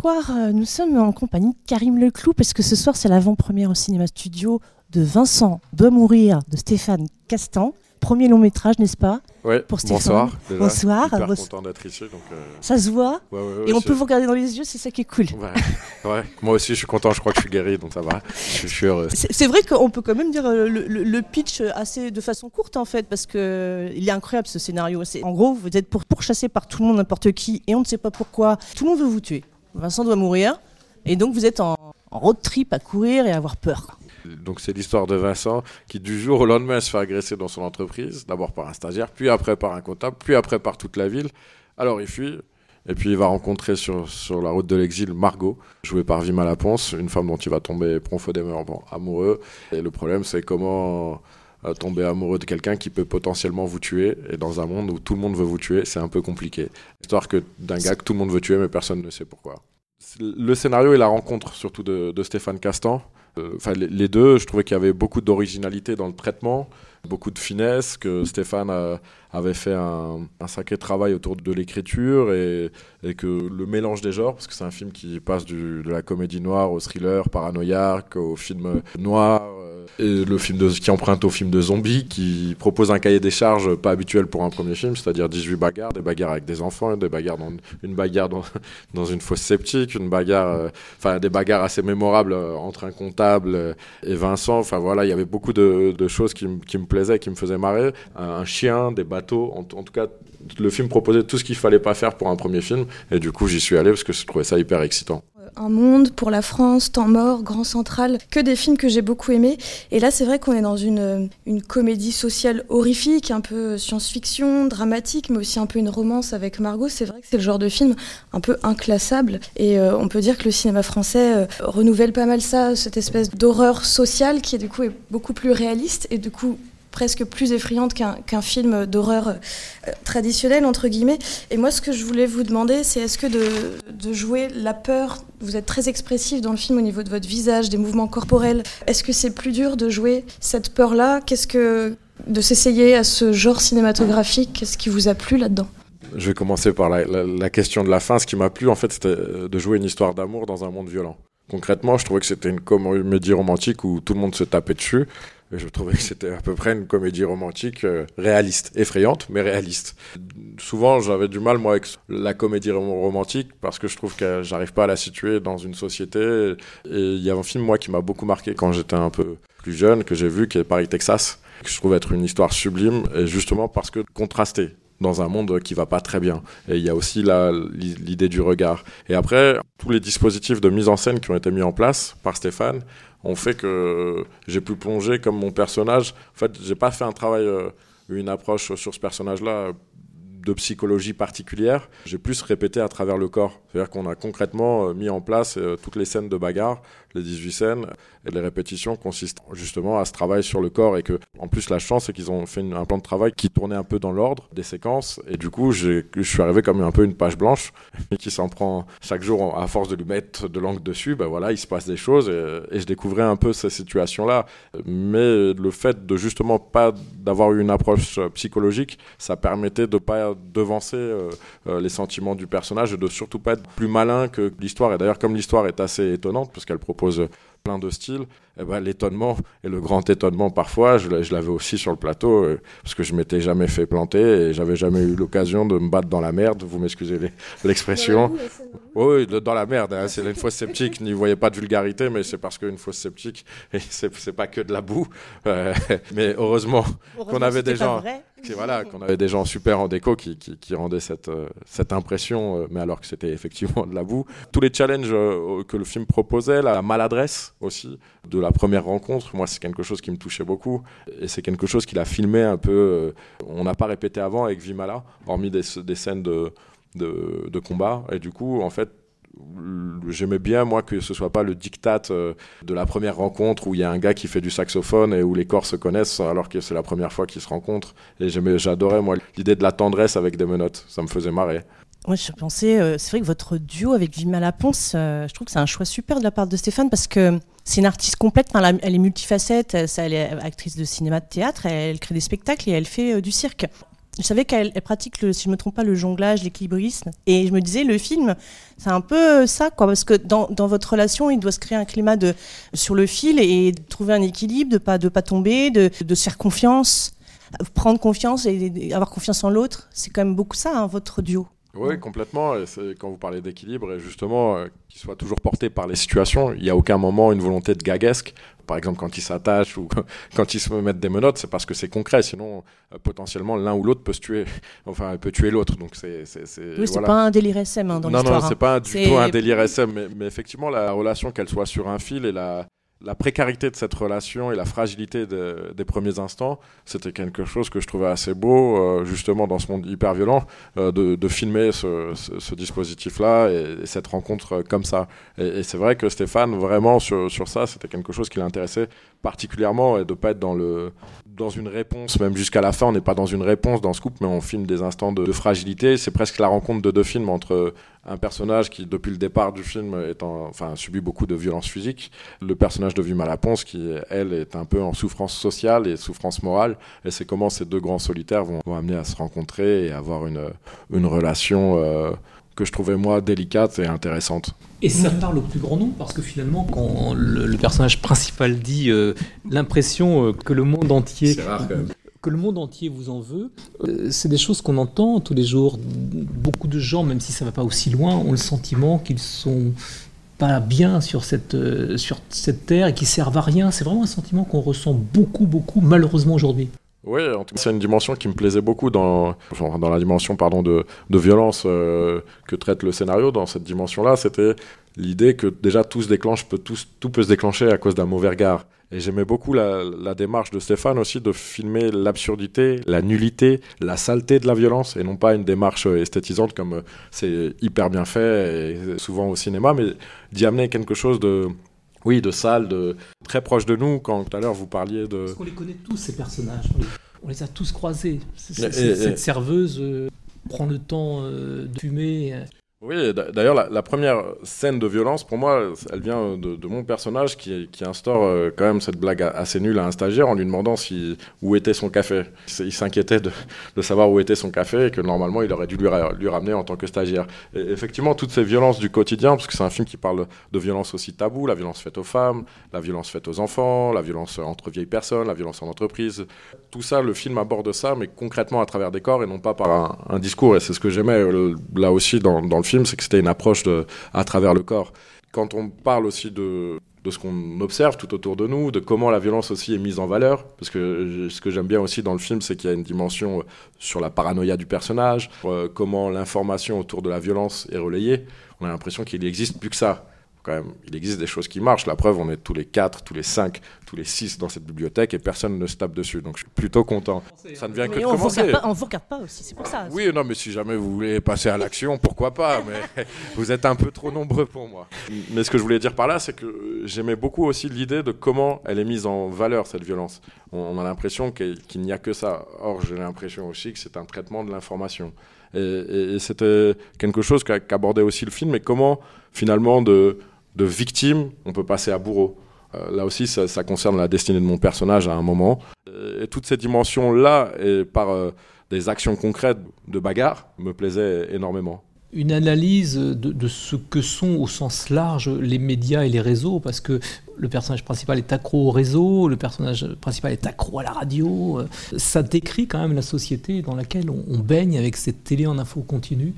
soir, euh, nous sommes en compagnie de Karim Leclou parce que ce soir, c'est l'avant-première au cinéma studio de Vincent doit mourir de Stéphane Castan. Premier long métrage, n'est-ce pas Oui, Pour Stéphane. bonsoir. déjà. Bonsoir. Hyper Bos- content d'être ici. Donc, euh, Ça se voit ouais, ouais, ouais, et on peut vous regarder dans les yeux, c'est ça qui est cool. Ouais, ouais. Moi aussi, je suis content. Je crois que je suis guéri, donc ça va. Je, suis heureux. C'est vrai qu'on peut quand même dire euh, le, le- le pitch assez de façon courte en fait, parce que il est incroyable ce scénario. En gros, vous êtes pour, pourchassé par tout le monde, n'importe qui, et on ne sait pas pourquoi. Tout le monde veut vous tuer. Vincent doit mourir, et donc vous êtes en, en road trip à courir et à avoir peur. Donc, c'est l'histoire de Vincent qui, du jour au lendemain, se fait agresser dans son entreprise. D'abord par un stagiaire, puis après par un comptable, puis après par toute la ville. Alors, il fuit. Et puis, il va rencontrer sur, sur la route de l'exil Margot, jouée par Vima Laponce, une femme dont il va tomber profondément amoureux. Et le problème, c'est comment euh, tomber amoureux de quelqu'un qui peut potentiellement vous tuer. Et dans un monde où tout le monde veut vous tuer, c'est un peu compliqué. Histoire que d'un gars que tout le monde veut tuer, mais personne ne sait pourquoi. Le scénario et la rencontre, surtout de, de Stéphane Castan, euh, enfin les, deux, je trouvais qu'il y avait beaucoup d'originalité dans le traitement, beaucoup de finesse, que Stéphane a- avait fait un, un sacré travail autour de l'écriture et, et que le mélange des genres, parce que c'est un film qui passe du- de la comédie noire au thriller paranoïaque, au film noir, euh, et le film qui emprunte au film de zombies, qui propose un cahier des charges pas habituel pour un premier film, c'est-à-dire 18 bagarres, des bagarres avec des enfants, des bagarres dans une bagarre dans, dans une fosse septique, une bagarre, euh, des bagarres assez mémorables euh, entre un comptable et Vincent. Enfin voilà, il y avait beaucoup de, choses qui, me- plaisaient, qui me faisaient marrer. Un, un chien, des bateaux, en, en tout cas, le film proposait tout ce qu'il fallait pas faire pour un premier film. Et du coup, j'y suis allé parce que je trouvais ça hyper excitant. Un monde pour la France, Temps mort, Grand Central, que des films que j'ai beaucoup aimés. Et là, c'est vrai qu'on est dans une, une comédie sociale horrifique, un peu science-fiction, dramatique, mais aussi un peu une romance avec Margot. C'est vrai que c'est le genre de film un peu inclassable. Et euh, on peut dire que le cinéma français euh, renouvelle pas mal ça, cette espèce d'horreur sociale qui, du coup, est beaucoup plus réaliste et du coup presque plus effrayante qu'un qu'un film d'horreur euh, traditionnel, entre guillemets. Et moi, ce que je voulais vous demander, c'est est-ce que de, de jouer la peur, vous êtes très expressif dans le film au niveau de votre visage, des mouvements corporels, est-ce que c'est plus dur de jouer cette peur-là? Qu'est-ce que de s'essayer à ce genre cinématographique Qu'est-ce qui vous a plu là-dedans? Je vais commencer par la, la- question de la fin. Ce qui m'a plu, en fait, c'était de jouer une histoire d'amour dans un monde violent. Concrètement, je trouvais que c'était une comédie romantique où tout le monde se tapait dessus. Je trouvais que c'était à peu près une comédie romantique euh, réaliste, effrayante, mais réaliste. Souvent, j'avais du mal, moi, avec la comédie rom- romantique, parce que je trouve que j'arrive pas à la situer dans une société. Et il y a un film, moi, qui m'a beaucoup marqué quand j'étais un peu plus jeune, que j'ai vu, qui est Paris, Texas, que je trouve être une histoire sublime, et justement parce que contrastée dans un monde qui va pas très bien. Et il y a aussi l'idée du regard. Et après, tous les dispositifs de mise en scène qui ont été mis en place par Stéphane ont fait que j'ai pu plonger comme mon personnage. En fait, j'ai pas fait un travail, euh, une approche sur ce personnage-là de psychologie particulière. J'ai plus répété à travers le corps. C'est-à-dire qu'on a concrètement euh, mis en place euh, toutes les scènes de bagarre, les 18 scènes, et les répétitions consistent justement à ce travail sur le corps. Et que, en plus, la chance, c'est qu'ils ont fait un plan de travail qui tournait un peu dans l'ordre des séquences. Et du coup, je suis arrivé comme un peu une page blanche, et qui s'en prend chaque jour à force de lui mettre de l'encre dessus. Ben voilà, il se passe des choses, et, et je découvrais un peu ces situations-là. Mais le fait de justement pas d'avoir eu une approche euh, psychologique, ça permettait de pas devancer euh, euh, les sentiments du personnage et de surtout pas être plus malin que l'histoire. Et d'ailleurs, comme l'histoire est assez étonnante, parce qu'elle propose plein de styles, eh ben, l'étonnement et le grand étonnement parfois, je, l'a- je l'avais aussi sur le plateau, euh, parce que je m'étais jamais fait planter et j'avais jamais eu l'occasion de me battre dans la merde, vous m'excusez l'expression. Oui, dans la merde. hein. C'est une fosse sceptique. N'y voyez pas de vulgarité, mais c'est parce qu'une fosse sceptique, c'est pas que de la boue. Euh, mais heureusement Heureusement, avait des gens- voilà, qu'on avait des gens super en déco qui, qui, qui rendaient cette, euh, cette impression, mais alors que c'était effectivement de la boue. Tous les challenges que le film proposait, la maladresse aussi de la première rencontre, moi c'est quelque chose qui me touchait beaucoup. Et c'est quelque chose qu'il a filmé un peu, euh, on n'a pas répété avant avec Vimala, hormis des, scènes de, de, combat. Et du coup, en fait, j'aimais bien moi que ce soit pas le diktat euh, de la première rencontre où il y a un gars qui fait du saxophone et où les corps se connaissent alors que c'est la première fois qu'ils se rencontrent et j'adorais moi l'idée de la tendresse avec des menottes ça me faisait marrer Moi, je pensais, euh, c'est vrai que votre duo avec Vima Laponce, euh, je trouve que c'est un choix super de la part de Stéphane parce que c'est une artiste complète, elle, est multifacette, elle, est actrice de cinéma, de théâtre, elle, crée des spectacles et elle fait euh, du cirque. je savais qu'elle pratique, si je ne me trompe pas, le jonglage, l'équilibrisme. Et je me disais, le film, c'est un peu ça, quoi. Parce que dans, dans, votre relation, il doit se créer un climat de, sur le fil et trouver un équilibre, de pas, de pas tomber, de, de se faire confiance, prendre confiance et, avoir confiance en l'autre. C'est quand même beaucoup ça, hein, votre duo. Oui, complètement. Et quand vous parlez d'équilibre, et justement, euh, qu'il soit toujours porté par les situations, il n'y a aucun moment une volonté de gaguesque. Par exemple, quand ils s'attachent ou quand ils se mettent des menottes, c'est parce que c'est concret. Sinon, euh, potentiellement, l'un ou l'autre peut se tuer. Enfin, peut tuer l'autre. Donc, c'est. Oui, c'est pas un délire SM hein, dans l'histoire. Non, non, c'est pas du tout un délire SM. Mais, mais effectivement, la relation, qu'elle soit sur un fil et la la précarité de cette relation et la fragilité des premiers instants, c'était quelque chose que je trouvais assez beau, euh, justement dans ce monde hyper violent, euh, de, filmer ce, dispositif-là et, cette rencontre comme ça. Et, c'est vrai que Stéphane, vraiment sur, sur ça, c'était quelque chose qui l'intéressait particulièrement et de pas être dans le dans une réponse, même jusqu'à la fin, on n'est pas dans une réponse dans couple, mais on filme des instants de, fragilité. C'est presque la rencontre de deux films entre un personnage qui, depuis le départ du film, est en, subit beaucoup de violences physiques, le personnage de Vuma Laponce, qui, elle, est un peu en souffrance sociale et souffrance morale, et c'est comment ces deux grands solitaires vont, amener à se rencontrer et avoir une, une relation euh, que je trouvais, moi, délicate et intéressante. Et ça parle au plus grand nombre parce que finalement, quand le, personnage principal dit euh, l'impression euh, que le monde entier. Que le monde entier vous en veut, euh, c'est des choses qu'on entend tous les jours. Beaucoup de gens, même si ça ne va pas aussi loin, ont le sentiment qu'ils sont pas bien sur cette, sur cette terre et qu'ils servent à rien. C'est vraiment un sentiment qu'on ressent beaucoup, beaucoup, malheureusement aujourd'hui. Oui, en tout cas, c'est une dimension qui me plaisait beaucoup dans, dans la dimension pardon, de, de violence euh, que traite le scénario. Dans cette dimension-là, c'était l'idée que déjà tout se déclenche, peut, tout, peut se déclencher à cause d'un mauvais regard. Et j'aimais beaucoup la, démarche de Stéphane aussi de filmer l'absurdité, la nullité, la saleté de la violence, et non pas une démarche esthétisante comme euh, c'est hyper bien fait, et souvent au cinéma, mais d'y amener quelque chose de, oui, de salles, de très proches de nous. Quand tout à l'heure vous parliez de. Parce qu'on les connaît tous ces personnages. On les a tous croisés. cette serveuse euh, prend le temps euh, de fumer. Oui, d'ailleurs, la, première scène de violence, pour moi, elle vient de, mon personnage qui, instaure euh, quand même cette blague assez nulle à un stagiaire en lui demandant si, où était son café. Il s'inquiétait de, savoir où était son café et que normalement, il aurait dû lui, ramener en tant que stagiaire. Effectivement, toutes ces violences du quotidien, parce que c'est un film qui parle de violence aussi tabou, la violence faite aux femmes, la violence faite aux enfants, la violence entre vieilles personnes, la violence en entreprise. Tout ça, le film aborde ça, mais concrètement à travers des corps et non pas par un, discours. Et c'est ce que j'aimais là aussi dans le film film, c'est que c'était une approche à travers le corps. Quand on parle aussi de, de ce qu'on observe tout autour de nous, de comment la violence aussi est mise en valeur, parce que ce que j'aime bien aussi dans le film, c'est qu'il y a une dimension euh, sur la paranoïa du personnage, euh, comment l'information autour de la violence est relayée. On a l'impression qu'il n'existe plus que ça quand même, il existe des choses qui marchent. La preuve, on est tous les 4, tous les 5, tous les 6 dans cette bibliothèque et personne ne se tape dessus. Donc je suis plutôt content. Ça ne vient que de on commencer. Vous pas, on vous regarde pas aussi, c'est pour ça. Oui, non, mais si jamais vous voulez passer à l'action, pourquoi pas Mais vous êtes un peu trop nombreux pour moi. Mais ce que je voulais dire par là, c'est que j'aimais beaucoup aussi l'idée de comment elle est mise en valeur, cette violence. On, a l'impression qu'il n'y a que ça. Or, j'ai l'impression aussi que c'est un traitement de l'information. Et, c'était quelque chose qu'abordait aussi le film, mais comment finalement de de victime, on peut passer à bourreau. Euh, là aussi, ça, concerne la destinée de mon personnage à un moment. Et toutes ces dimensions-là, et par euh, des actions concrètes de bagarre, me plaisaient énormément. Une analyse de, ce que sont au sens large les médias et les réseaux, parce que le personnage principal est accro au réseau, le personnage principal est accro à la radio. Euh, ça décrit quand même la société dans laquelle on, on baigne avec cette télé en info continue.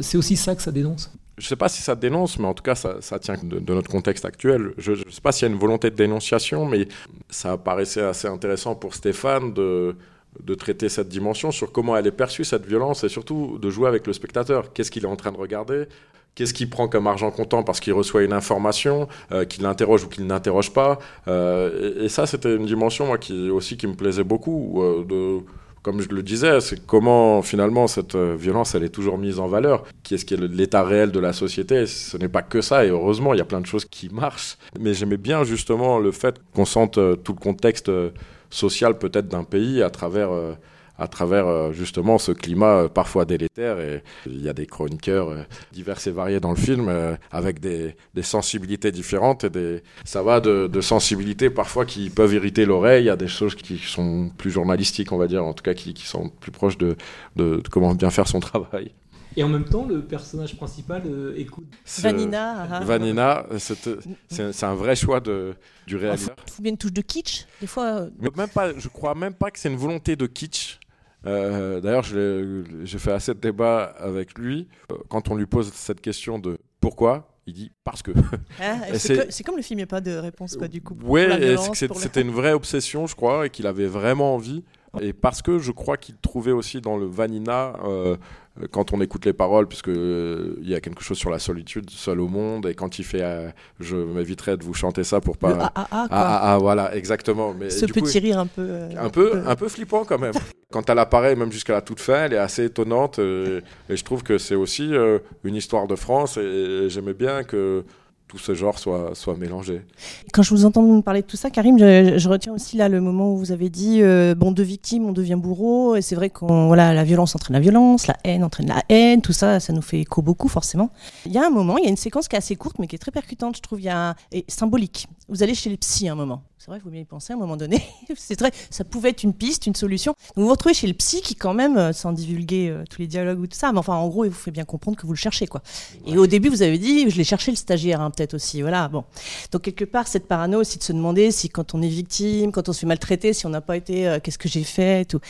C'est aussi ça que ça dénonce je ne sais pas si ça dénonce, mais en tout cas, ça, tient de, notre contexte actuel. Je ne sais pas s'il y a une volonté de dénonciation, mais ça paraissait assez intéressant pour Stéphane de, traiter cette dimension sur comment elle est perçue, cette violence, et surtout de jouer avec le spectateur. Qu'est-ce qu'il est en train de regarder? Qu'est-ce qu'il prend comme argent comptant parce qu'il reçoit une information, euh, qu'il l'interroge ou qu'il n'interroge pas? Euh, et, ça, c'était une dimension moi, qui, aussi qui me plaisait beaucoup. Euh, comme je le disais, c'est comment finalement cette euh, violence, elle est toujours mise en valeur. Qu'est-ce qui est l'état réel de la société? Ce n'est pas que ça, et heureusement, il y a plein de choses qui marchent. Mais j'aimais bien justement le fait qu'on sente euh, tout le contexte euh, social peut-être d'un pays à travers à travers euh, justement ce climat euh, parfois délétère. Et il y a des chroniqueurs euh, divers et variés dans le film avec des, des, sensibilités différentes et des, ça va de, de sensibilités parfois qui peuvent irriter l'oreille à des choses qui sont plus journalistiques, on va dire, en tout cas qui, qui sont plus proches de, de, comment bien faire son travail. Et en même temps, le personnage principal écoute. Vanina. Ah, ah. Vanina, c'est un vrai choix de, du réalisateur. Il faut bien une touche de kitsch, des fois. même pas, je crois même pas que c'est une volonté de kitsch. Euh, d'ailleurs, j'ai fait assez de débats avec lui. Euh, quand on lui pose cette question de pourquoi, il dit parce que. Ah, c'est comme le film, il n'y a pas de réponse, quoi, du coup. Oui, c'était une vraie obsession, je crois, et qu'il avait vraiment envie. Et parce que je crois qu'il trouvait aussi dans le Vanina euh, euh, quand on écoute les paroles, puisque euh, il y a quelque chose sur la solitude, seul au monde, et quand il fait, euh, je m'éviterai de vous chanter ça pour pas. Le ah, ah, ah, ah, ah, voilà, exactement. Mais Ce petit rire un peu. un peu, un peu flippant quand même. quand elle apparaît, même jusqu'à la toute fin, elle est assez étonnante, et, et je trouve que c'est aussi une histoire de France, et j'aimais bien que tout ce genre soit, soit mélangé. Quand je vous entends nous parler de tout ça, Karim, je, retiens aussi là le moment où vous avez dit euh, bon, de victimes, on devient bourreau. Et c'est vrai que voilà, la violence entraîne la violence, la haine entraîne la haine, tout ça, ça nous fait écho beaucoup forcément. Il y a un moment, il y a une séquence qui est assez courte mais qui est très percutante, je trouve, et symbolique. Vous allez chez le psy un moment. C'est vrai, il faut bien y penser à un moment donné. c'est très, ça pouvait être une piste, une solution. Donc vous vous retrouvez chez le psy qui, quand même, euh, sans divulguer euh, tous les dialogues ou tout ça, mais enfin, en gros, il vous fait bien comprendre que vous le cherchez, quoi. Et au début, vous avez dit, je l'ai cherché le stagiaire, hein, peut-être aussi. Voilà, bon. Donc quelque part, cette parano aussi de se demander si, quand on est victime, quand on se fait maltraiter, si on n'a pas été, euh, qu'est-ce que j'ai fait, tout.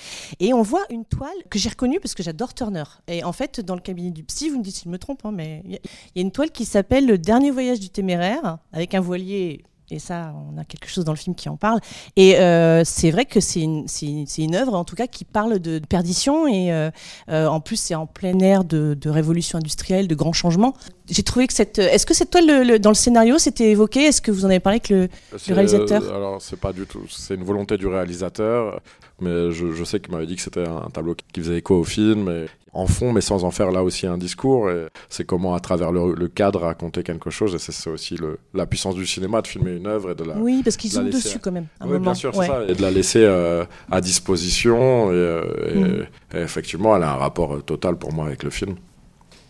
Et on voit une toile que j'ai reconnue parce que j'adore Turner. Et en fait, dans le cabinet du psy, vous me dites si je me trompe, hein, mais il y a une toile qui s'appelle Le dernier voyage du téméraire, avec un voilier et ça, on a quelque chose dans le film qui en parle. Et euh, c'est vrai que c'est une, une, œuvre, en tout cas, qui parle de, perdition. Et euh, euh, en plus, c'est en plein air de, révolution industrielle, de grands changements. J'ai trouvé que cette. Est-ce que cette toile, dans le scénario, c'était évoqué? Est-ce que vous en avez parlé avec le, le réalisateur? Alors, c'est pas du tout. C'est une volonté du réalisateur. Mais je, je sais qu'il m'avait dit que c'était un tableau qui faisait écho au film. Et en fond, mais sans en faire là aussi un discours. C'est comment, à travers le, cadre, raconter quelque chose. Et c'est aussi le, la puissance du cinéma de filmer une œuvre et de la. Oui, parce qu'ils sont dessus quand même. oui, bien sûr, c'est ça. Et de la laisser euh, à disposition. Euh, mm. Et, effectivement, elle a un rapport total pour moi avec le film.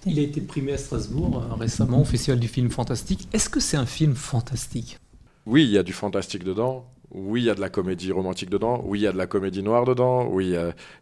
Il a été primé à Strasbourg euh, récemment au Festival du film fantastique. Est-ce que c'est un film fantastique? Oui, il y a du fantastique dedans. Oui, il y a de la comédie romantique dedans. Oui, il y a de la comédie noire dedans. Oui,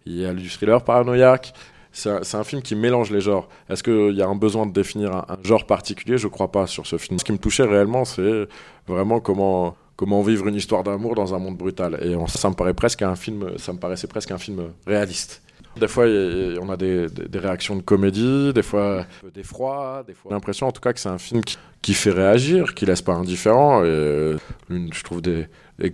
il y a, du thriller paranoïaque c'est un, film qui mélange les genres. Est-ce qu'il y a un besoin de définir un, genre particulier? Je crois pas sur ce film. Ce qui me touchait réellement, c'est vraiment comment comment vivre une histoire d'amour dans un monde brutal. Et ça me paraît presque un film, ça me paraissait presque un film réaliste. Des fois, on a des, réactions de comédie, des fois d'effroi, des fois l'impression en tout cas que c'est un film qui, fait réagir, qui laisse pas indifférent, euh, je trouve des,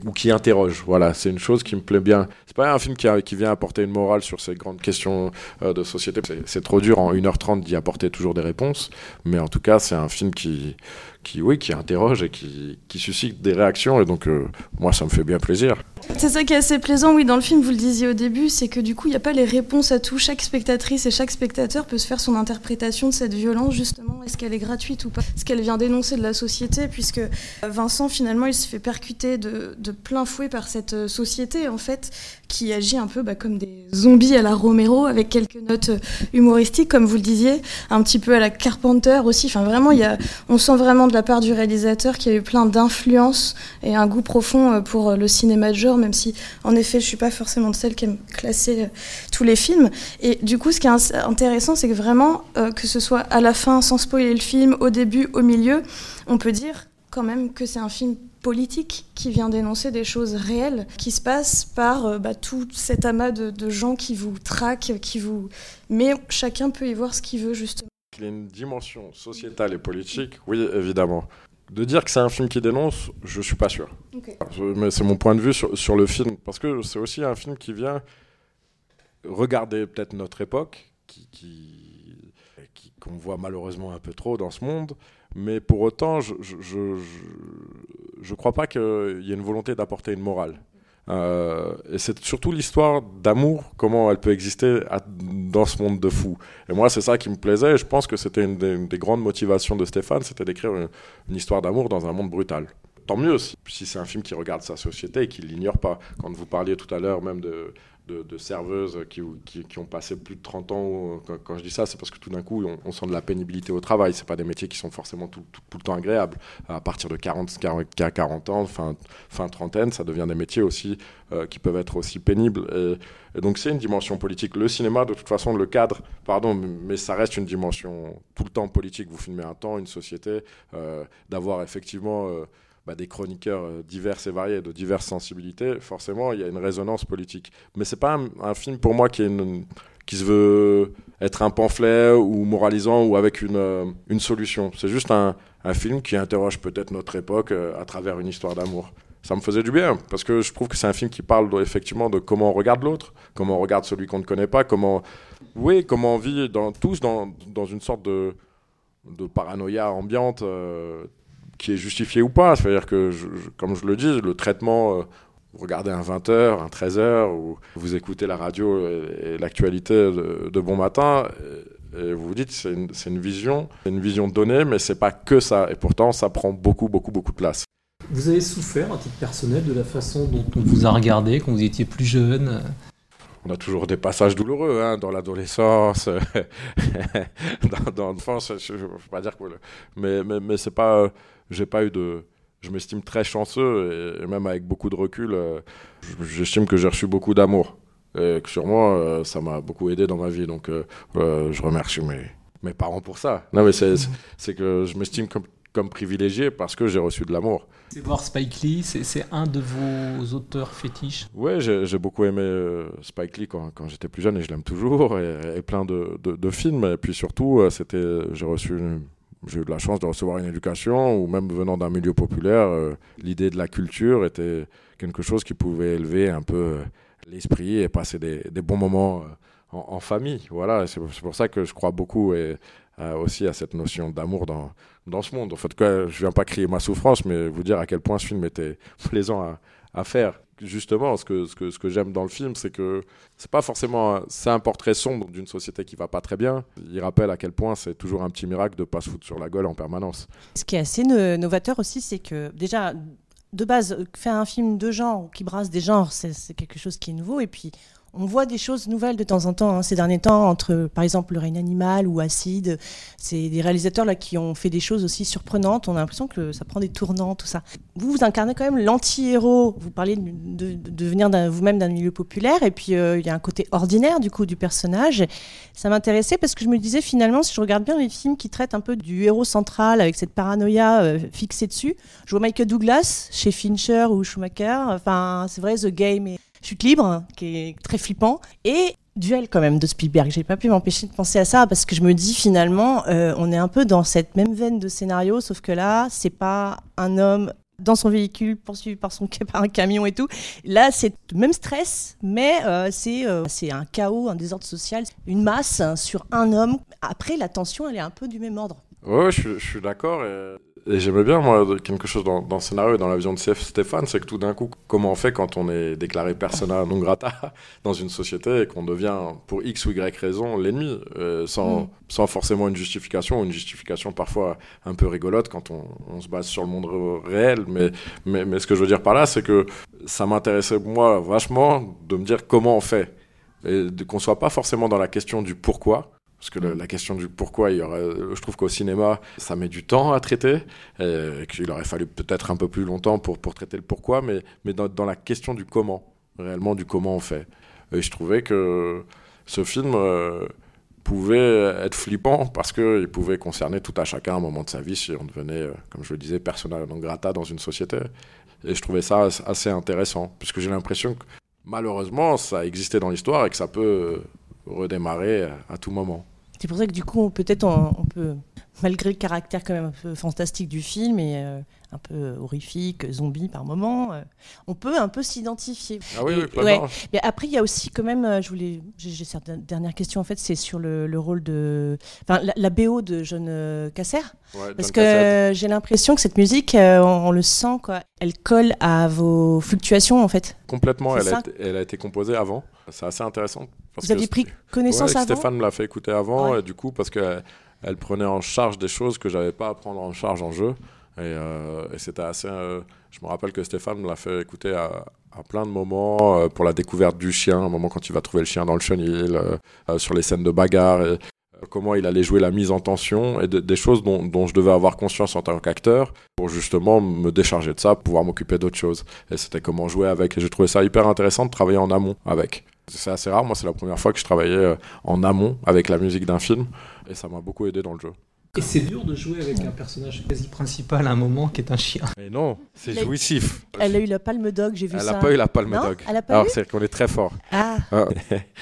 ou qui interroge. Voilà, c'est une chose qui me plaît bien. C'est pas un film qui, vient apporter une morale sur ces grandes questions euh, de société. C'est trop dur en 1h30 d'y apporter toujours des réponses, mais en tout cas, c'est un film qui, qui, oui, qui interroge et qui, suscite des réactions, et donc euh, moi, ça me fait bien plaisir. C'est ça qui est assez plaisant, oui, dans le film, vous le disiez au début, c'est que du coup, il n'y a pas les réponses à tout. Chaque spectatrice et chaque spectateur peut se faire son interprétation de cette violence, justement. Est-ce qu'elle est gratuite ou pas? Est-ce qu'elle vient dénoncer de la société? Puisque Vincent, finalement, il se fait percuter de, plein fouet par cette euh, société, en fait, qui agit un peu bah, comme des zombies à la Romero, avec quelques notes euh, humoristiques, comme vous le disiez, un petit peu à la Carpenter aussi. Enfin, vraiment, y a, on sent vraiment de la part du réalisateur qu'il y a eu plein d'influences et un goût profond euh, pour le cinéma de genre, même si, en effet, je suis pas forcément de celle qui aime classer tous les films. Et du coup, ce qui est intéressant, c'est que vraiment, que ce soit à la fin, sans spoiler le film, au début, au milieu, on peut dire quand même que c'est un film politique qui vient dénoncer des choses réelles qui se passent par euh, bah, tout cet amas de, gens qui vous traquent, qui vous... Mais chacun peut y voir ce qu'il veut justement. Il y a une dimension sociétale et politique, oui, évidemment. De dire que c'est un film qui dénonce, je suis pas sûr. Mais c'est mon point de vue sur, sur le film, parce que c'est aussi un film qui vient regarder peut-être notre époque, qui, qui, qu'on voit malheureusement un peu trop dans ce monde, mais pour autant, je ne crois pas qu'il y ait une volonté d'apporter une morale. Euh, et c'est surtout l'histoire d'amour, comment elle peut exister dans ce monde de fous. Et moi, c'est ça qui me plaisait. Je pense que c'était une, des grandes motivations de Stéphane, c'était d'écrire une, histoire d'amour dans un monde brutal. Tant mieux si, si c'est un film qui regarde sa société et qui l'ignore pas. Quand vous parliez tout à l'heure même de, de, serveuses qui, qui, ont passé plus de 30 ans. Quand, je dis ça, c'est parce que tout d'un coup, on, sent de la pénibilité au travail. Ce pas des métiers qui sont forcément tout, le temps agréables. À partir de 40, 40, ans, fin, fin trentaine, ça devient des métiers aussi euh, qui peuvent être aussi pénibles. Et, donc c'est une dimension politique. Le cinéma, de toute façon, le cadre, pardon, mais ça reste une dimension tout le temps politique. Vous filmez un temps, une société, euh, d'avoir effectivement... Euh, bah, des chroniqueurs euh, divers et variés, de diverses sensibilités, forcément, il y a une résonance politique. Mais c'est pas un, film pour moi qui, se veut être un pamphlet ou moralisant ou avec une, euh, solution. C'est juste un, film qui interroge peut-être notre époque euh, à travers une histoire d'amour. Ça me faisait du bien parce que je trouve que c'est un film qui parle effectivement de comment on regarde l'autre, comment on regarde celui qu'on ne connaît pas, comment, oui, comment on vit dans, tous dans, une sorte de paranoïa ambiante qui est justifié ou pas. C'est-à-dire que, comme je le dis, le traitement, euh, vous regardez un 20h, un 13h, ou vous écoutez la radio et, l'actualité de, bon matin, et, vous vous dites c'est une, une, vision, une vision donnée, mais c'est pas que ça. Et pourtant, ça prend beaucoup, beaucoup, beaucoup de place. Vous avez souffert, à titre personnel, de la façon dont on vous a regardé quand vous étiez plus jeune? On a toujours des passages douloureux hein, dans l'adolescence, dans, dans l'enfance. Je ne veux pas dire que. Mais, mais, mais c'est pas j'ai pas eu de. Je m'estime très chanceux et, même avec beaucoup de recul, euh, j'estime que j'ai reçu beaucoup d'amour. Et que sur moi, euh, ça m'a beaucoup aidé dans ma vie. Donc, euh, je remercie mes, mes parents pour ça. Non, mais c'est que je m'estime comme, comme privilégié parce que j'ai reçu de l'amour. C'est voir Spike Lee, c'est un de vos auteurs fétiches? Ouais, j'ai beaucoup aimé Spike Lee quand, quand j'étais plus jeune et je l'aime toujours, et, plein de, de, de, films. Et puis surtout, c'était j'ai reçu une, j'ai eu de la chance de recevoir une éducation ou même venant d'un milieu populaire, euh, l'idée de la culture était quelque chose qui pouvait élever un peu euh, l'esprit et passer des, bons moments euh, en, famille. Voilà, c'est pour ça que je crois beaucoup et, aussi à cette notion d'amour dans, dans ce monde. En fait, quoi, je viens pas crier ma souffrance, mais vous dire à quel point ce film était plaisant à faire justement, ce que, ce que, ce que j'aime dans le film, c'est que c'est pas forcément. C'est un portrait sombre d'une société qui va pas très bien. Il rappelle à quel point c'est toujours un petit miracle de pas se foutre sur la gueule en permanence. Ce qui est assez novateur aussi, c'est que déjà, de base, faire un film de genre qui brasse des genres, c'est quelque chose qui est nouveau. Et puis, on voit des choses nouvelles de temps en temps hein, ces derniers temps entre par exemple le règne animal ou acide. C'est des réalisateurs là qui ont fait des choses aussi surprenantes. On a l'impression que ça prend des tournants tout ça. Vous vous incarnez quand même l'anti-héros. Vous parlez de, venir vous-même d'un milieu populaire et puis euh, il y a un côté ordinaire du coup du personnage. Ça m'intéressait parce que je me disais finalement si je regarde bien les films qui traitent un peu du héros central avec cette paranoïa euh, fixée dessus je vois Michael Douglas chez Fincher ou Schumacher. Enfin c'est vrai The Game Chute libre, qui est très flippant, et Duel quand même de Spielberg. J'ai pas pu m'empêcher de penser à ça parce que je me dis finalement, euh, on est un peu dans cette même veine de scénario, sauf que là, c'est pas un homme dans son véhicule poursuivi par son par un camion et tout. Là, c'est même stress, mais euh, c'est euh, c'est un chaos, un désordre social, une masse sur un homme. Après, la tension, elle est un peu du même ordre. Ouais, je, je suis d'accord. Et j'aimais bien, moi, quelque chose dans, dans, le scénario et dans la vision de Stéphane, c'est que tout d'un coup, comment on fait quand on est déclaré persona non grata dans une société et qu'on devient, pour X ou Y raison, l'ennemi, euh, sans, mm. sans forcément une justification, ou une justification parfois un peu rigolote quand on, on, se base sur le monde réel. Mais, mais, mais ce que je veux dire par là, c'est que ça m'intéressait, moi, vachement de me dire comment on fait. Et qu'on soit pas forcément dans la question du pourquoi, parce que la question du pourquoi, aurait, je trouve qu'au cinéma, ça met du temps à traiter, et qu'il aurait fallu peut-être un peu plus longtemps pour, pour traiter le pourquoi, mais, dans, la question du comment, réellement du comment on fait. Et je trouvais que ce film euh, pouvait être flippant parce qu'il pouvait concerner tout à chacun à un moment de sa vie si on devenait, euh, comme je le disais, persona non grata dans une société. Et je trouvais ça assez intéressant, puisque j'ai l'impression que malheureusement, ça existait dans l'histoire et que ça peut redémarrer à tout moment. C'est pour ça que du coup, peut-être on, peut, malgré le caractère quand même un peu fantastique du film et euh, un peu horrifique, zombie par moment, euh, on peut un peu s'identifier. Ah oui, oui ouais. Mais après, il y a aussi quand même, euh, je voulais, j'ai cette dernière question en fait, c'est sur le, rôle de, enfin, la, BO de John Casser, parce que j'ai l'impression que cette musique, on, le sent quoi, elle colle à vos fluctuations en fait. Complètement, elle a, elle a été composée avant. C'est assez intéressant vous aviez pris connaissance avant Stéphane me l'a fait écouter avant, et du coup, parce qu'elle elle prenait en charge des choses que j'avais pas à prendre en charge en jeu. Et, c'était assez. je me rappelle que Stéphane me l'a fait écouter à, à plein de moments pour la découverte du chien, un moment quand il va trouver le chien dans le chenil, sur les scènes de bagarre. Et, comment il allait jouer la mise en tension et des choses dont, dont, je devais avoir conscience en tant qu'acteur pour justement me décharger de ça, pouvoir m'occuper d'autres choses. Et c'était comment jouer avec. Et j'ai trouvé ça hyper intéressant de travailler en amont avec. C'est assez rare, moi c'est la première fois que je travaillais euh, en amont avec la musique d'un film et ça m'a beaucoup aidé dans le jeu. Et c'est dur de jouer avec un personnage quasi principal à un moment qui est un chien. Mais non, c'est jouissif. Elle a eu la palme dog, j'ai vu ça. Elle n'a pas eu la palme dog. Elle a pas eu C'est qu'on est très fort. Ah.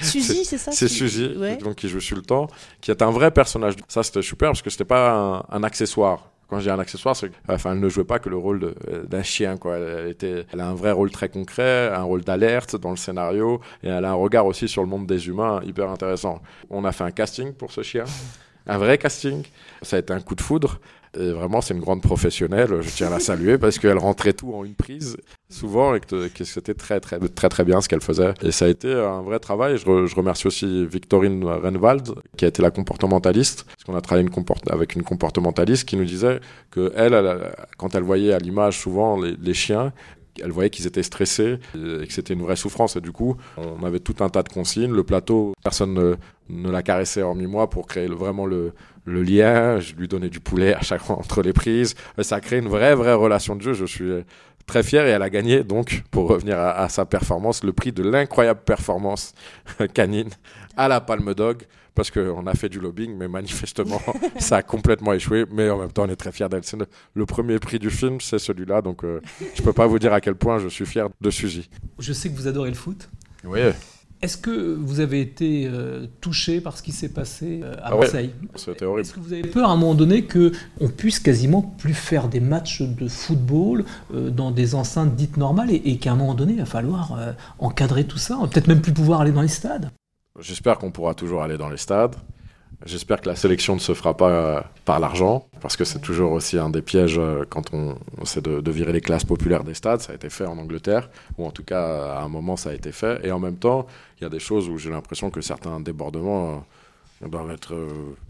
Suzy, c'est ça C'est Suzy, donc qui joue temps, qui est un vrai personnage. Ça c'était super parce que c'était pas un, accessoire quand j'ai un accessoire, c'est enfin, elle ne jouait pas que le rôle d'un chien. Quoi. Elle, était, elle a un vrai rôle très concret, un rôle d'alerte dans le scénario, et elle a un regard aussi sur le monde des humains hyper intéressant. On a fait un casting pour ce chien un vrai casting. Ça a été un coup de foudre. Et vraiment, c'est une grande professionnelle. Je tiens à la saluer parce qu'elle rentrait tout en une prise, souvent, et que, c'était très, très, très, très bien ce qu'elle faisait. Et ça a été un vrai travail. Je, remercie aussi Victorine Renwald, qui a été la comportementaliste, parce qu'on a travaillé avec une comportementaliste qui nous disait que elle, quand elle voyait à l'image souvent les chiens, elle voyait qu'ils étaient stressés et que c'était une vraie souffrance. Et du coup, on avait tout un tas de consignes. Le plateau, personne ne, la caressait hormis moi pour créer vraiment le, le, lien. Je lui donnais du poulet à chaque fois entre les prises. Ça a créé une vraie, vraie relation de jeu. Je suis très fier et elle a gagné, donc, pour revenir à, à sa performance, le prix de l'incroyable performance canine à la Palme Dog parce qu'on a fait du lobbying, mais manifestement, ça a complètement échoué. Mais en même temps, on est très fiers d'elle. Le premier prix du film, c'est celui-là. Donc, euh, je ne peux pas vous dire à quel point je suis fier de Suzy. Je sais que vous adorez le foot. Oui. Est-ce que vous avez été euh, touché par ce qui s'est passé euh, à ah Marseille? C'était horrible. Est-ce que vous avez peur à un moment donné qu'on puisse quasiment plus faire des matchs de football dans des enceintes dites normales et, et qu'à un moment donné, il va falloir encadrer tout ça Peut-être même plus pouvoir aller dans les stades? J'espère qu'on pourra toujours aller dans les stades. J'espère que la sélection ne se fera pas euh, par l'argent, parce que c'est toujours aussi un des pièges euh, quand on, essaie de, virer les classes populaires des stades. Ça a été fait en Angleterre, ou en tout cas à un moment ça a été fait. Et en même temps, il y a des choses où j'ai l'impression que certains débordements euh, doivent être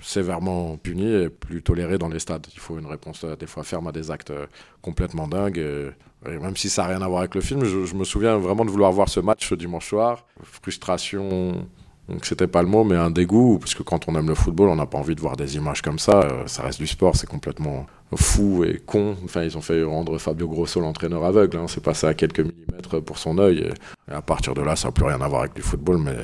sévèrement punis et plus tolérés dans les stades. Il faut une réponse des fois ferme à des actes complètement dingues. Et, même si ça n'a rien à voir avec le film, je, me souviens vraiment de vouloir voir ce match dimanche soir. Frustration donc c'était pas le mot, mais un dégoût, parce que quand on aime le football, on n'a pas envie de voir des images comme ça. Euh, ça reste du sport, c'est complètement fou et con. Enfin, ils ont fait rendre Fabio Grosso l'entraîneur aveugle. Hein. C'est passé à quelques millimètres pour son œil. Et, à partir de là, ça n'a plus rien à voir avec du football. Mais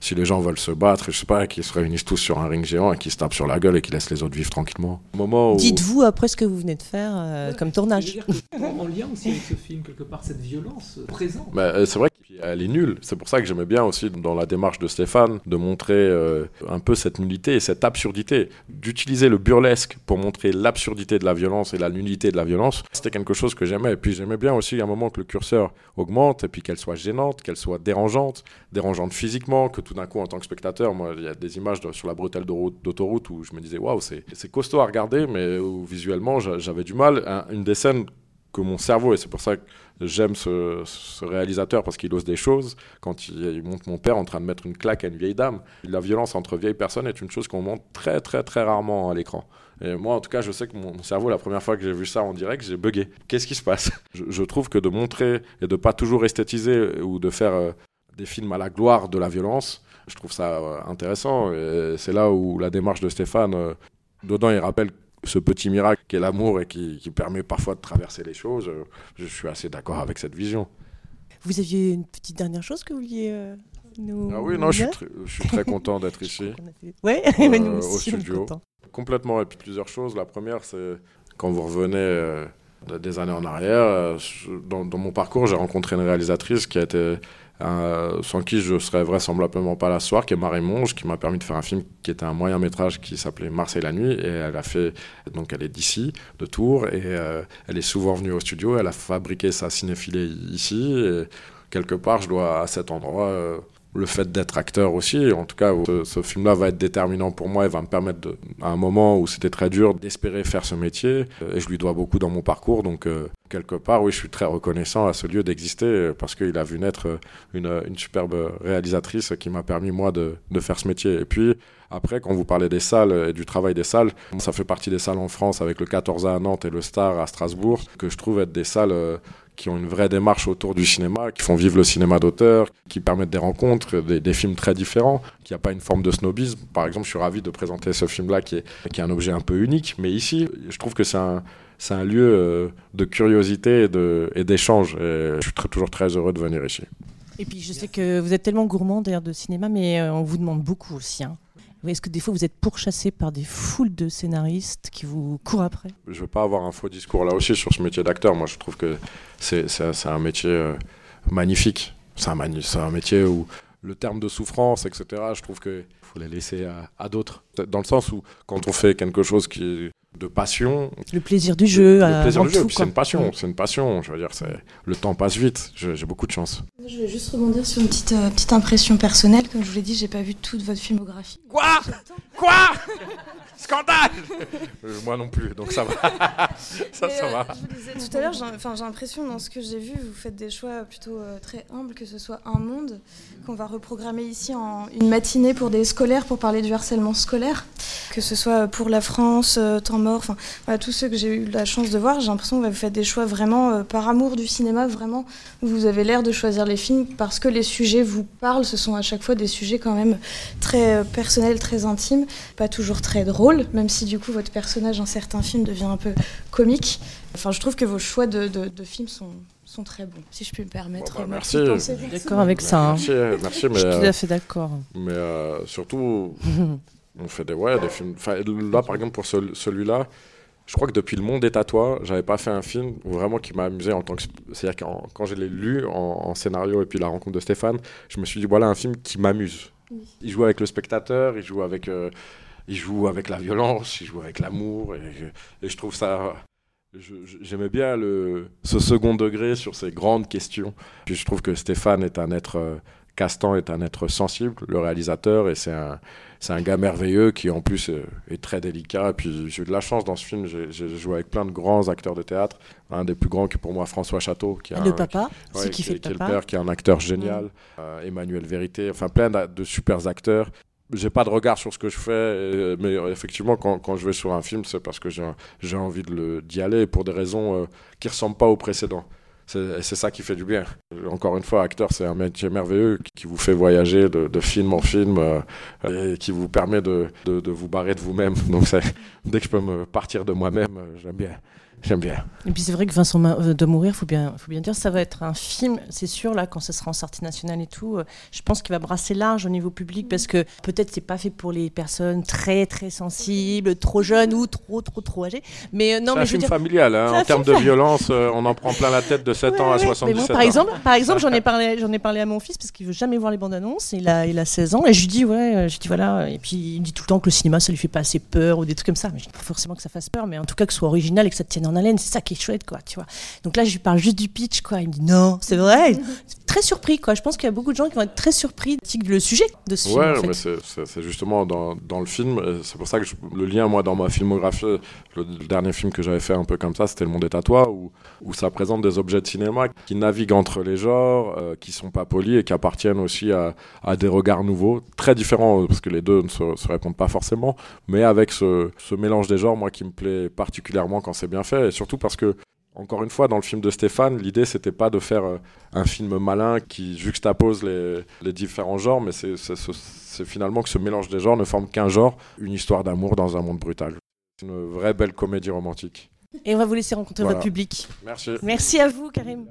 si les gens veulent se battre, je sais pas, qu'ils se réunissent tous sur un ring géant et qu'ils se tapent sur la gueule et qu'ils laissent les autres vivre tranquillement. Moment Dites-vous après ce que vous venez de faire euh, comme tournage. En lien aussi avec ce film, quelque part, cette violence présente. Euh, c'est vrai qu'elle est nulle. C'est pour ça que j'aimais bien aussi dans la démarche de Stéphane de montrer un peu cette nullité et cette absurdité. D'utiliser le burlesque pour montrer l'absurdité de la violence et la nullité de la violence, c'était quelque chose que j'aimais. Et puis j'aimais bien aussi à un moment que le curseur augmente et puis qu'elle soit gênante, qu'elle soit dérangeante, dérangeante physiquement, que tout d'un coup en tant que spectateur, moi il y a des images sur la bretelle d'autoroute où je me disais waouh c'est costaud à regarder, mais où visuellement j'avais du mal. une des scènes que mon cerveau, et c'est pour ça que j'aime ce, réalisateur parce qu'il ose des choses. Quand il, il, mon père en train de mettre une claque à une vieille dame, la violence entre vieilles personnes est une chose qu'on montre très très très rarement à l'écran. Et moi, en tout cas, je sais que mon cerveau, la première fois que j'ai vu ça en direct, j'ai bugué. Qu'est-ce qui se passe? Je, trouve que de montrer et de pas toujours esthétiser ou de faire euh, des films à la gloire de la violence, je trouve ça euh, intéressant. C'est là où la démarche de Stéphane, euh, dedans, il rappelle ce petit miracle qui est l'amour et qui, permet parfois de traverser les choses. je suis assez d'accord avec cette vision. Vous aviez une petite dernière chose que vous vouliez nous. Ah oui, non, je suis, très content d'être ici. Oui, euh, au studio complètement. Et puis plusieurs choses. La première, c'est quand vous revenez euh, des années en arrière, euh, dans, mon parcours, j'ai rencontré une réalisatrice qui a été, euh, sans qui je serais vraisemblablement pas là ce soir, qui est Marie Monge, qui m'a permis de faire un film qui était un moyen métrage qui s'appelait Marseille la nuit. Et elle a fait, donc elle est d'ici, de Tours, et elle est souvent venue au studio. Elle a fabriqué sa cinéphilie ici. Et quelque part, je dois à cet endroit le fait d'être acteur aussi. En tout cas, ce, film-là va être déterminant pour moi et va me permettre, à un moment où c'était très dur, d'espérer faire ce métier. Et je lui dois beaucoup dans mon parcours. Donc, euh, quelque part, oui, je suis très reconnaissant à ce lieu d'exister euh, parce qu'il a vu naître euh, une, superbe réalisatrice qui m'a permis, moi, de, de, faire ce métier. Et puis, après, quand vous parlez des salles et du travail des salles, ça fait partie des salles en France avec le 14A à Nantes et le Star à Strasbourg, que je trouve être des salles qui ont une vraie démarche autour du cinéma, qui font vivre le cinéma d'auteur, qui permettent des rencontres, des, films très différents, qui n'y a pas une forme de snobisme. Par exemple, je suis ravi de présenter ce film-là qui est, qui est un objet un peu unique, mais ici, je trouve que c'est un, c'est un lieu euh, de curiosité et d'échange. Je suis toujours très heureux de venir ici. Et puis je sais que vous êtes tellement gourmand d'ailleurs de cinéma, mais euh, on vous demande beaucoup aussi. Hein. Est-ce que des fois vous êtes pourchassé par des foules de scénaristes qui vous courent après? Je veux pas avoir un faux discours là aussi sur ce métier d'acteur. Moi je trouve que c'est un métier euh, magnifique. C'est un, un, métier où le terme de souffrance, etc., je trouve qu'il faut les laisser à, d'autres. Dans le sens où quand on fait quelque chose qui de passion. Le plaisir du jeu. Le, plaisir du jeu, c'est une passion, c'est une passion. Je veux dire, le temps passe vite. J'ai beaucoup de chance. Je vais juste rebondir sur une petite, euh, petite impression personnelle. Comme je vous l'ai dit, j'ai pas vu toute votre filmographie. Quoi? Quoi? Scandale euh, Moi non plus, donc ça va. ça, ça va. Euh, je vous disais tout à l'heure, j'ai l'impression dans ce que j'ai vu, vous faites des choix plutôt très humbles, que ce soit un monde qu'on va reprogrammer ici en une matinée pour des scolaires pour parler du harcèlement scolaire, que ce soit pour la France, temps mort, enfin voilà, tous ceux que j'ai eu la chance de voir, j'ai l'impression que vous faites des choix vraiment par amour du cinéma, vraiment. Vous avez l'air de choisir les films parce que les sujets vous parlent. Ce sont à chaque fois des sujets quand même très euh, personnels, très intimes, pas toujours très drôles, même si du coup votre personnage dans certains films devient un peu comique. Enfin, je trouve que vos choix de, de, films sont, sont très bons, si je puis me permettre. Bah, merci. D'accord avec ça. Hein. Merci, merci, mais, je suis tout à fait d'accord. Mais euh, surtout, on fait des, ouais, des films. Enfin, là, par exemple, pour celui-là, je crois que depuis Le Monde est à toi, j'avais pas fait un film vraiment qui m'a amusé en tant que. C'est-à-dire que quand je l'ai lu en, scénario et puis la rencontre de Stéphane, je me suis dit voilà un film qui m'amuse. Il joue avec le spectateur, il joue avec, euh, il joue avec la violence, il joue avec l'amour et, je trouve ça. J'aimais bien le, ce second degré sur ces grandes questions. Puis je trouve que Stéphane est un être. Euh, Castan est un être sensible, le réalisateur, et c'est un, c'est un gars merveilleux qui en plus euh, est très délicat. Et puis j'ai eu de la chance dans ce film, j'ai joué avec plein de grands acteurs de théâtre. Un des plus grands qui pour moi François Château, qui est le papa, qui, qui, fait le, père, qui est un acteur génial. Euh, Emmanuel Vérité, enfin plein de, super acteurs. J'ai pas de regard sur ce que je fais, euh, mais effectivement, quand, quand, je vais sur un film, c'est parce que j'ai envie d'y aller pour des raisons qui ressemblent pas aux précédents. C'est ça qui fait du bien. Encore une fois, acteur, c'est un métier merveilleux qui vous fait voyager de, film en film euh, et qui vous permet de, de, de vous barrer de vous-même. Donc dès que je peux me partir de moi-même, euh, j'aime bien. J'aime bien. Et puis c'est vrai que Vincent euh, de mourir, faut bien, faut bien dire, ça va être un film, c'est sûr là, quand ça sera en sortie nationale et tout. Euh, je pense qu'il va brasser large au niveau public parce que peut-être c'est pas fait pour les personnes très très sensibles, trop jeunes ou trop trop trop âgées. Mais euh, non, c'est un film familial. Hein, en termes de violence, on en prend plein la tête de 7 ans à 77 par Exemple, par exemple, j'en ai parlé, j'en ai parlé à mon fils parce qu'il veut jamais voir les bandes annonces. Il a, il a 16 ans et je lui dis ouais, je dis voilà. Et puis il dit tout le temps que le cinéma ça lui fait pas assez peur ou des trucs comme ça. Mais je dis pas forcément que ça fasse peur, mais en tout cas que ce soit original et que ça tienne en haleine, c'est ça qui est chouette quoi, tu vois. Donc là, je lui parle juste du pitch, quoi. Il me dit non, c'est vrai. très surpris, quoi. Je pense qu'il y a beaucoup de gens qui vont être très surpris de le sujet de ce ouais, film. Ouais, mais c'est justement dans, dans, le film, c'est pour ça que le lien, moi, dans ma filmographie, le, dernier film que j'avais fait un peu comme ça, c'était Le Monde est à toi, où, où ça présente des objets de cinéma qui naviguent entre les genres, euh, qui sont pas polis et qui appartiennent aussi à, à, des regards nouveaux, très différents, parce que les deux ne se, se répondent pas forcément, mais avec ce, ce mélange des genres, moi, qui me plaît particulièrement quand c'est bien fait, et surtout parce que encore une fois, dans le film de Stéphane, l'idée c'était pas de faire euh, un film malin qui juxtapose les, les différents genres, mais c'est finalement que ce mélange des genres ne forme qu'un genre, une histoire d'amour dans un monde brutal. C'est une vraie belle comédie romantique. Et on va vous laisser rencontrer votre public. Merci. Merci à vous, Karim.